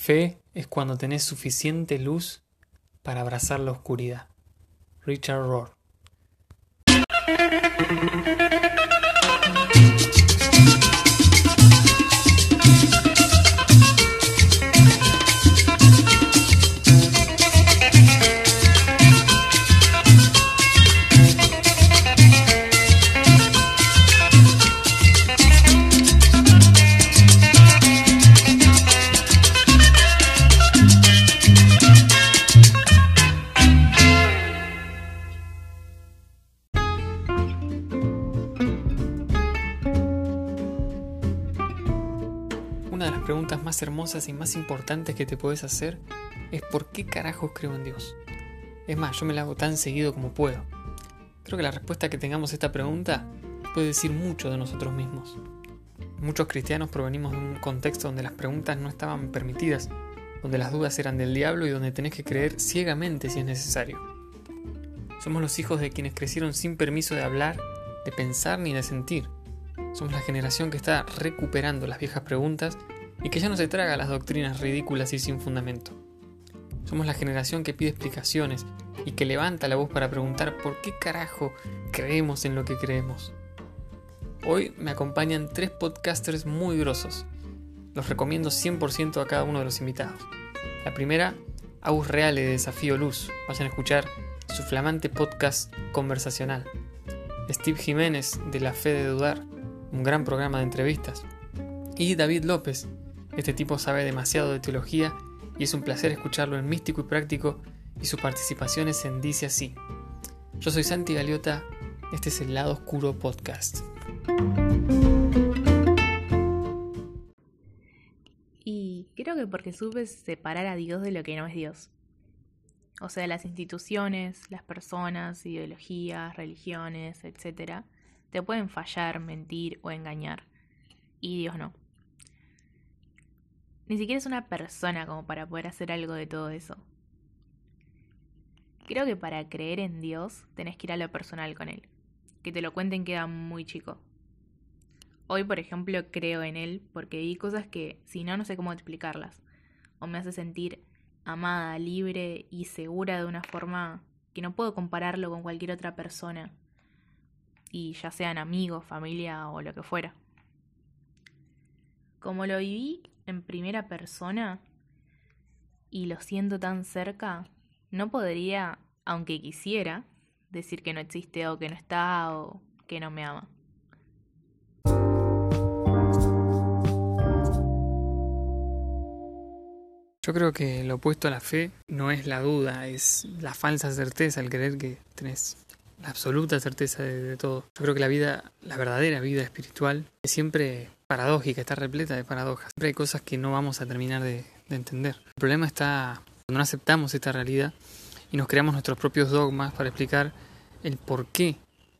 Fe es cuando tenés suficiente luz para abrazar la oscuridad. Richard Rohr. Preguntas más hermosas y más importantes que te puedes hacer es ¿por qué carajos creo en Dios? Es más, yo me la hago tan seguido como puedo. Creo que la respuesta que tengamos a esta pregunta puede decir mucho de nosotros mismos. Muchos cristianos provenimos de un contexto donde las preguntas no estaban permitidas, donde las dudas eran del diablo y donde tenés que creer ciegamente si es necesario. Somos los hijos de quienes crecieron sin permiso de hablar, de pensar ni de sentir somos la generación que está recuperando las viejas preguntas y que ya no se traga las doctrinas ridículas y sin fundamento. Somos la generación que pide explicaciones y que levanta la voz para preguntar por qué carajo creemos en lo que creemos. Hoy me acompañan tres podcasters muy grosos. Los recomiendo 100% a cada uno de los invitados. La primera, Agus Reale de Desafío Luz. Vayan a escuchar su flamante podcast conversacional. Steve Jiménez de La Fe de Dudar un gran programa de entrevistas. Y David López, este tipo sabe demasiado de teología y es un placer escucharlo en Místico y Práctico y sus participaciones en Dice Así. Yo soy Santi Galiota, este es el Lado Oscuro Podcast. Y creo que porque supe separar a Dios de lo que no es Dios. O sea, las instituciones, las personas, ideologías, religiones, etcétera te pueden fallar, mentir o engañar. Y Dios no. Ni siquiera es una persona como para poder hacer algo de todo eso. Creo que para creer en Dios tenés que ir a lo personal con Él. Que te lo cuenten queda muy chico. Hoy, por ejemplo, creo en Él porque vi cosas que, si no, no sé cómo explicarlas. O me hace sentir amada, libre y segura de una forma que no puedo compararlo con cualquier otra persona y ya sean amigos, familia o lo que fuera. Como lo viví en primera persona y lo siento tan cerca, no podría, aunque quisiera, decir que no existe o que no está o que no me ama. Yo creo que lo opuesto a la fe no es la duda, es la falsa certeza, el creer que tenés la absoluta certeza de, todo. Yo creo que la vida, la verdadera vida espiritual, es siempre paradójica, está repleta de paradojas. Siempre hay cosas que no vamos a terminar de, entender. El problema está cuando no aceptamos esta realidad y nos creamos nuestros propios dogmas para explicar el por qué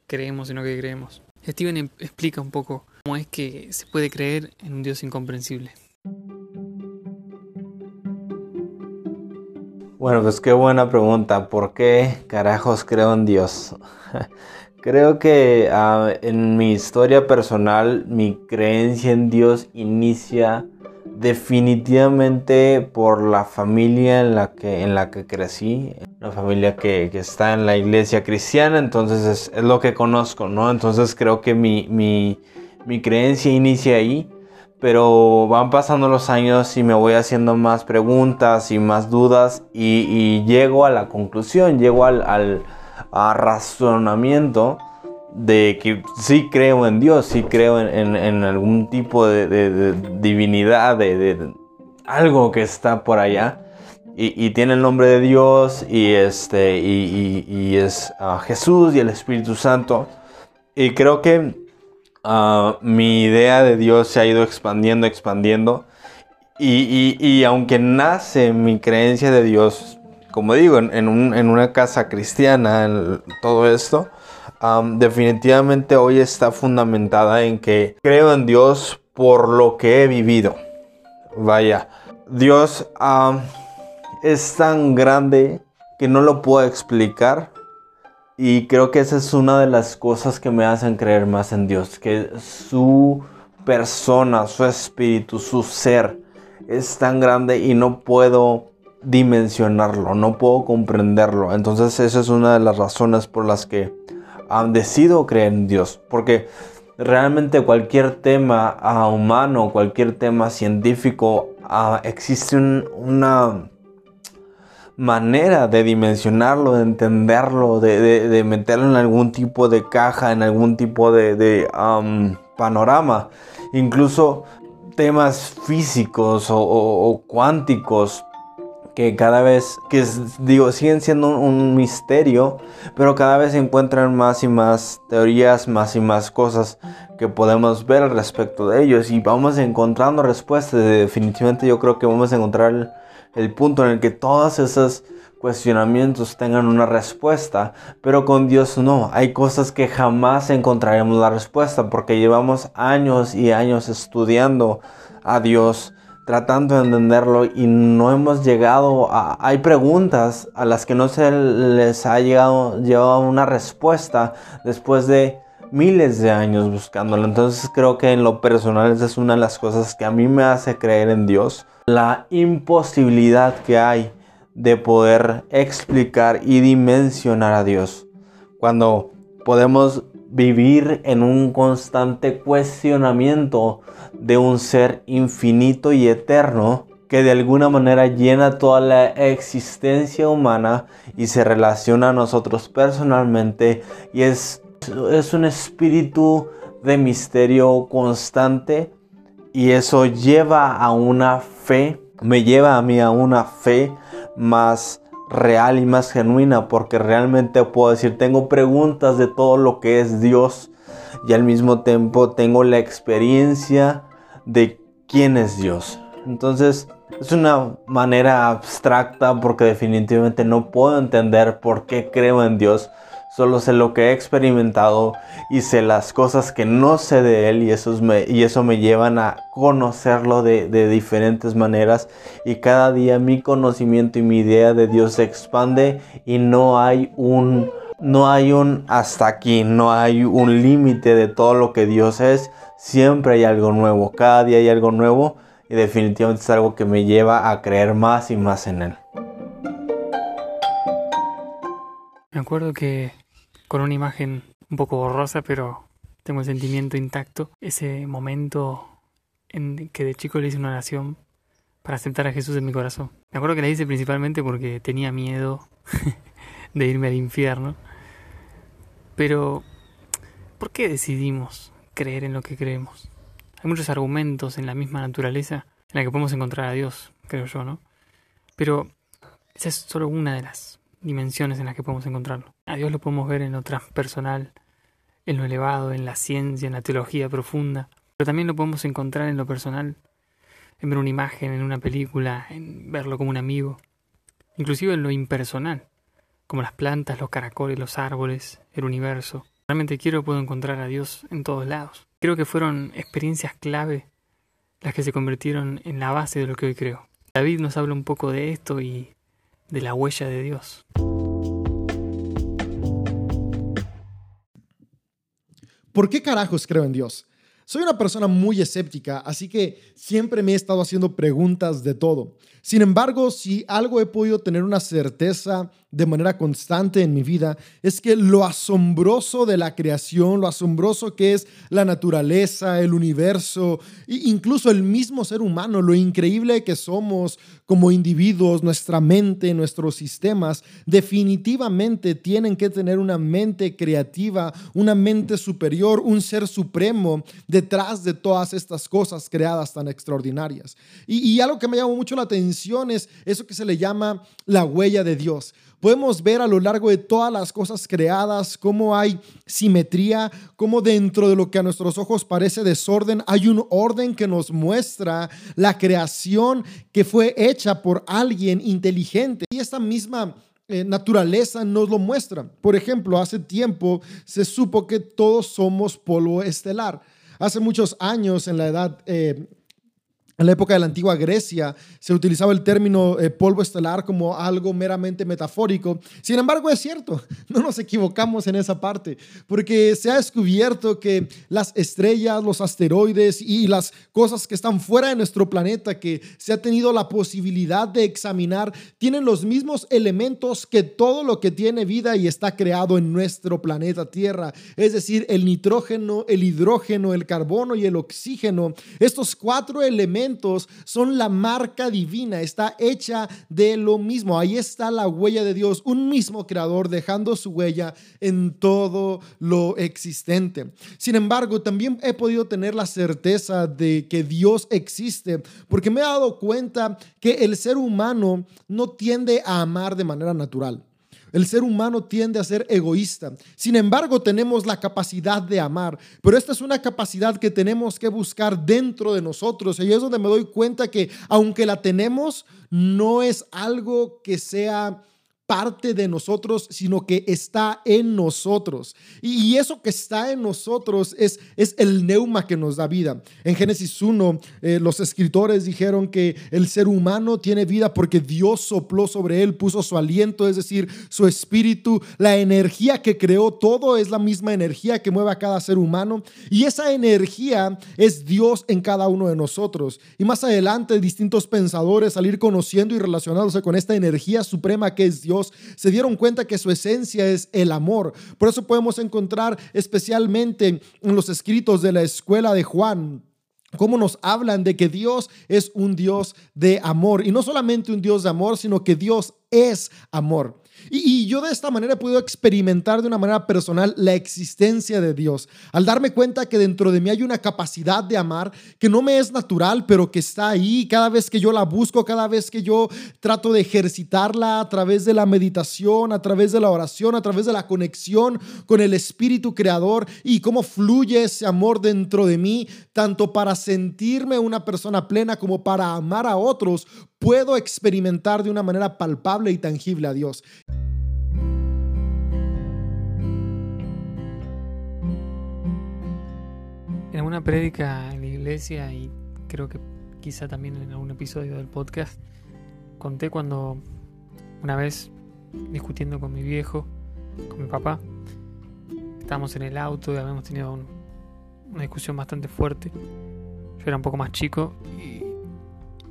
creemos en lo que creemos. Steven em, explica un poco cómo es que se puede creer en un Dios incomprensible. Bueno, pues qué buena pregunta. ¿Por qué carajos creo en Dios? Creo que ah, en mi historia personal mi creencia en Dios inicia definitivamente por la familia en la que, en la que crecí, una familia que, está en la iglesia cristiana, entonces es, lo que conozco, ¿no? Entonces creo que mi, mi creencia inicia ahí pero van pasando los años y me voy haciendo más preguntas y más dudas y, llego a la conclusión, llego al, razonamiento de que sí creo en Dios, sí creo en, algún tipo de, divinidad, de, algo que está por allá. Y, tiene el nombre de Dios y, este, y, es ah, Jesús y el Espíritu Santo. Y creo que Ah, mi idea de Dios se ha ido expandiendo, expandiendo. Y, aunque nace mi creencia de Dios, como digo, en, una casa cristiana, en todo esto, definitivamente hoy está fundamentada en que creo en Dios por lo que he vivido. Vaya, Dios es tan grande que no lo puedo explicar y creo que esa es una de las cosas que me hacen creer más en Dios, que su persona, su espíritu, su ser es tan grande y no puedo dimensionarlo, no puedo comprenderlo. Entonces esa es una de las razones por las que decido creer en Dios. Porque realmente cualquier tema uh, humano, cualquier tema científico, uh, existe una manera de dimensionarlo, de entenderlo, de, meterlo en algún tipo de caja, en algún tipo de, um, panorama. Incluso temas físicos o, cuánticos que cada vez, que digo, siguen siendo un, misterio, pero cada vez se encuentran más y más teorías, más y más cosas que podemos ver al respecto de ellos y vamos encontrando respuestas. Definitivamente yo creo que vamos a encontrar el punto en el que todos esos cuestionamientos tengan una respuesta, pero con Dios no. Hay cosas que jamás encontraremos la respuesta porque llevamos años y años estudiando a Dios, tratando de entenderlo y no hemos llegado a... Hay preguntas a las que no se les ha llegado llevado una respuesta después de miles de años buscándolo. Entonces creo que en lo personal esa es una de las cosas que a mí me hace creer en Dios. La imposibilidad que hay de poder explicar y dimensionar a Dios. Cuando podemos vivir en un constante cuestionamiento de un ser infinito y eterno que de alguna manera llena toda la existencia humana y se relaciona a nosotros personalmente y es, es un espíritu de misterio constante y eso lleva a una fe, me lleva a mí a una fe más real y más genuina porque realmente puedo decir, tengo preguntas de todo lo que es Dios y al mismo tiempo tengo la experiencia de quién es Dios. Entonces es una manera abstracta porque definitivamente no puedo entender por qué creo en Dios Solo sé lo que he experimentado y sé las cosas que no sé de Él y, eso me, y eso me llevan a conocerlo de, de, diferentes maneras. Y cada día mi conocimiento y mi idea de Dios se expande y no hay un, no hay un hasta aquí, no hay un límite de todo lo que Dios es. Siempre hay algo nuevo, cada día hay algo nuevo y definitivamente es algo que me lleva a creer más y más en Él. Me acuerdo que con una imagen un poco borrosa, pero tengo el sentimiento intacto, ese momento en que de chico le hice una oración para aceptar a Jesús en mi corazón. Me acuerdo que la hice principalmente porque tenía miedo de irme al infierno. Pero, ¿por qué decidimos creer en lo que creemos? Hay muchos argumentos en la misma naturaleza en la que podemos encontrar a Dios, creo yo, ¿no? Pero esa es solo una de las dimensiones en las que podemos encontrarlo. A Dios lo podemos ver en lo transpersonal, en lo elevado, en la ciencia, en la teología profunda, pero también lo podemos encontrar en lo personal, en ver una imagen, en una película, en verlo como un amigo, inclusive en lo impersonal, como las plantas, los caracoles, los árboles, el universo. Realmente quiero puedo encontrar a Dios en todos lados. Creo que fueron experiencias clave las que se convirtieron en la base de lo que hoy creo. David nos habla un poco de esto y de la huella de Dios. ¿Por qué carajos creo en Dios? Soy una persona muy escéptica, así que siempre me he estado haciendo preguntas de todo. Sin embargo, si algo he podido tener una certeza de manera constante en mi vida es que lo asombroso de la creación, lo asombroso que es la naturaleza, el universo, e incluso el mismo ser humano, lo increíble que somos como individuos, nuestra mente, nuestros sistemas, definitivamente tienen que tener una mente creativa, una mente superior, un ser supremo detrás de todas estas cosas creadas tan extraordinarias. Y, y algo que me llamó mucho la atención es eso que se le llama la huella de Dios podemos ver a lo largo de todas las cosas creadas cómo hay simetría, cómo dentro de lo que a nuestros ojos parece desorden, hay un orden que nos muestra la creación que fue hecha por alguien inteligente. Y esta misma eh, naturaleza nos lo muestra. Por ejemplo, hace tiempo se supo que todos somos polvo estelar. Hace muchos años en la edad... Eh, En la época de la antigua Grecia se utilizaba el término eh, polvo estelar como algo meramente metafórico. Sin embargo, es cierto, no nos equivocamos en esa parte, porque se ha descubierto que las estrellas, los asteroides y las cosas que están fuera de nuestro planeta, que se ha tenido la posibilidad de examinar, tienen los mismos elementos que todo lo que tiene vida y está creado en nuestro planeta Tierra. Es decir, el nitrógeno, el hidrógeno, el carbono y el oxígeno. Estos cuatro elementos son la marca divina, está hecha de lo mismo. Ahí está la huella de Dios, un mismo creador dejando su huella en todo lo existente. Sin embargo, también he podido tener la certeza de que Dios existe porque me he dado cuenta que el ser humano no tiende a amar de manera natural. El ser humano tiende a ser egoísta. Sin embargo, tenemos la capacidad de amar, pero esta es una capacidad que tenemos que buscar dentro de nosotros. Y es donde me doy cuenta que aunque la tenemos, no es algo que sea parte de nosotros, sino que está en nosotros. Y, eso que está en nosotros es, es el neuma que nos da vida. En Génesis 1, eh, los escritores dijeron que el ser humano tiene vida porque Dios sopló sobre él, puso su aliento, es decir, su espíritu, la energía que creó todo es la misma energía que mueve a cada ser humano. Y esa energía es Dios en cada uno de nosotros. Y más adelante, distintos pensadores al ir conociendo y relacionándose con esta energía suprema que es Dios, se dieron cuenta que su esencia es el amor. Por eso podemos encontrar especialmente en los escritos de la escuela de Juan cómo nos hablan de que Dios es un Dios de amor. Y no solamente un Dios de amor, sino que Dios es amor. Y, yo de esta manera podido experimentar de una manera personal la existencia de Dios. Al darme cuenta que dentro de mí hay una capacidad de amar que no me es natural, pero que está ahí cada vez que yo la busco, cada vez que yo trato de ejercitarla a través de la meditación, a través de la oración, a través de la conexión con el Espíritu Creador y cómo fluye ese amor dentro de mí, tanto para sentirme una persona plena como para amar a otros, puedo experimentar de una manera palpable y tangible a Dios. En alguna prédica en la iglesia y creo que quizá también en algún episodio del podcast, conté cuando una vez discutiendo con mi viejo, con mi papá, estábamos en el auto y habíamos tenido una discusión bastante fuerte. Yo era un poco más chico y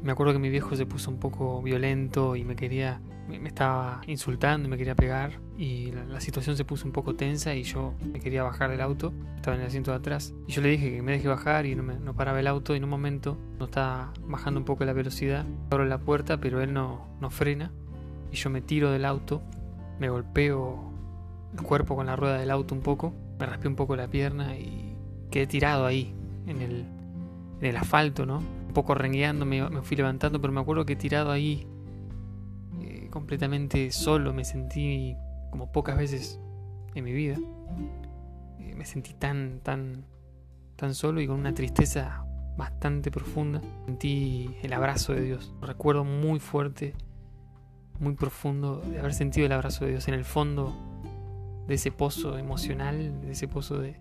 me acuerdo que mi viejo se puso un poco violento y me quería, me, estaba insultando y me quería pegar y la, situación se puso un poco tensa y yo me quería bajar del auto, estaba en el asiento de atrás y yo le dije que me deje bajar y no, me, no paraba el auto y en un momento no estaba bajando un poco la velocidad, abro la puerta pero él no, no frena y yo me tiro del auto, me golpeo el cuerpo con la rueda del auto un poco, me raspé un poco la pierna y quedé tirado ahí en el, en el asfalto, ¿no? Un poco rengueando, me, fui levantando, pero me acuerdo que tirado ahí, eh, completamente solo, me sentí como pocas veces en mi vida. Eh, me sentí tan, tan, tan solo y con una tristeza bastante profunda. Sentí el abrazo de Dios. Recuerdo muy fuerte, muy profundo de haber sentido el abrazo de Dios en el fondo de ese pozo emocional, de ese pozo de,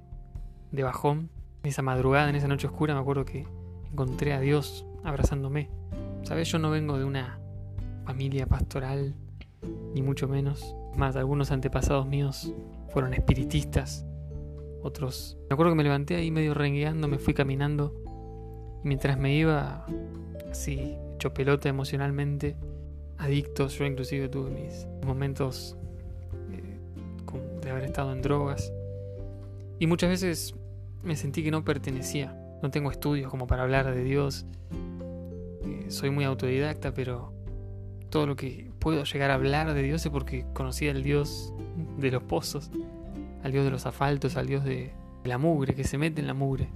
de bajón. En esa madrugada, en esa noche oscura, me acuerdo que encontré a Dios abrazándome. Sabes, yo no vengo de una familia pastoral, ni mucho menos. Más, algunos antepasados míos fueron espiritistas, otros... Me acuerdo que me levanté ahí medio rengueando, me fui caminando, y mientras me iba así, hecho pelota emocionalmente, adictos, yo inclusive tuve mis momentos eh, de haber estado en drogas, y muchas veces me sentí que no pertenecía no tengo estudios como para hablar de Dios. Eh, soy muy autodidacta, pero todo lo que puedo llegar a hablar de Dios es porque conocí al Dios de los pozos, al Dios de los asfaltos, al Dios de la mugre, que se mete en la mugre.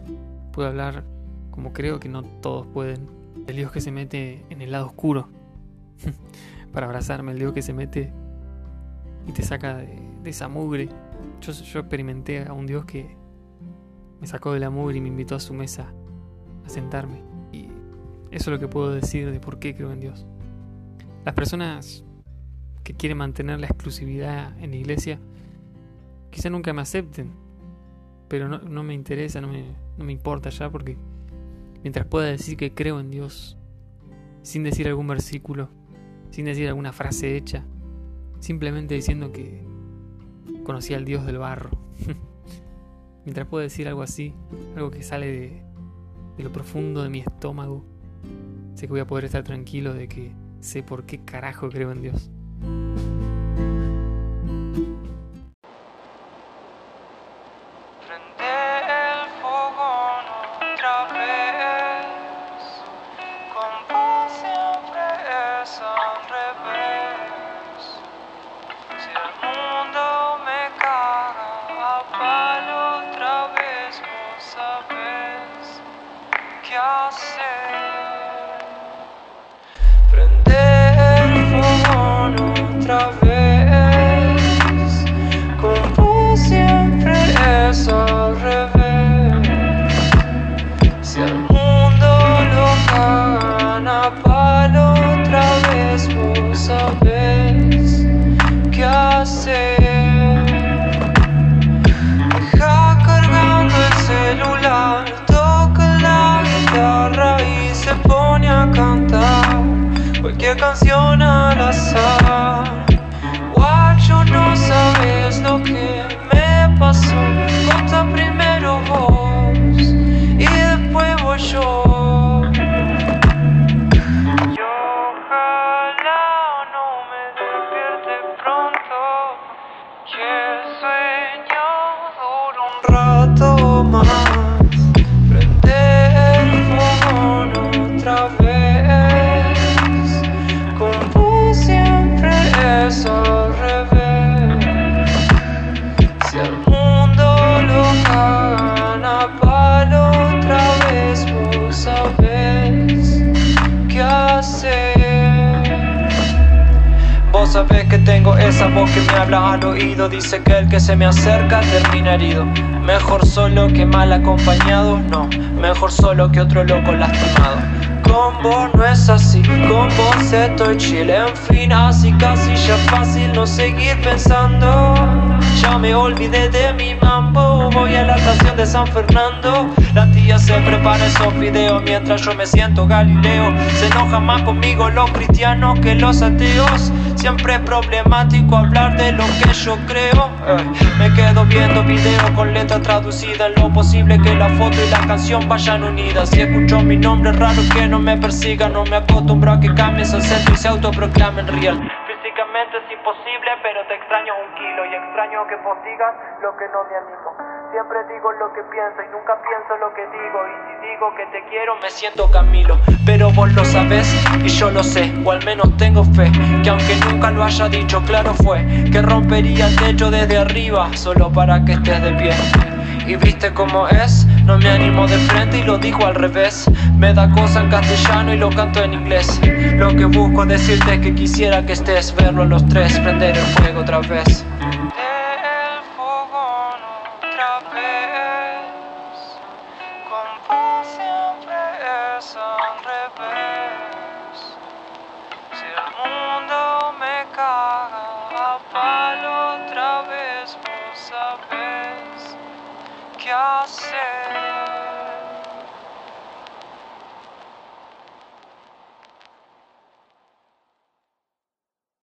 Puedo hablar como creo que no todos pueden, del Dios que se mete en el lado oscuro, para abrazarme, el Dios que se mete y te saca de, esa mugre. Yo, yo experimenté a un Dios que me sacó de la mugre y me invitó a su mesa a sentarme. Y eso es lo que puedo decir de por qué creo en Dios. Las personas que quieren mantener la exclusividad en la iglesia quizá nunca me acepten, pero no, me interesa, no me, no me importa ya porque mientras pueda decir que creo en Dios, sin decir algún versículo, sin decir alguna frase hecha, simplemente diciendo que conocí al Dios del barro. mientras pueda decir algo así, algo que sale de, de lo profundo de mi estómago, sé que voy a poder estar tranquilo de que sé por qué carajo creo en Dios. Tengo esa voz que me habla al oído. Dice que el que se me acerca termina herido. Mejor solo que mal acompañado, no. Mejor solo que otro loco lastimado. Con vos no es así, con vos estoy chill. En fin, así casi ya fácil no seguir pensando. Ya me olvidé de mi mambo. Voy a la estación de San Fernando. La tía se prepara esos videos Mientras yo me siento Galileo. Se enojan más conmigo los cristianos que los ateos Siempre es problemático hablar de lo que yo creo. Me quedo viendo videos con letra traducida. En lo posible que la foto y la canción vayan unidas. Si escucho mi nombre raro que no me persiga. No me acostumbro a que cambies el centro y se autoproclamen real imposible, pero te extraño un kilo Y extraño que vos digas lo que no me animo. Siempre digo lo que pienso y nunca pienso lo que digo. Y si digo que te quiero me siento Camilo. Pero vos lo sabés y yo lo sé O al menos tengo fe Que aunque nunca lo haya dicho claro fue Que rompería el techo desde arriba Solo para que estés de pie y viste cómo es, no me animo de frente y lo digo al revés. Me da cosa en castellano y lo canto en inglés. Lo que busco decirte es que quisiera que estés, verlo los tres, prender el fuego otra vez.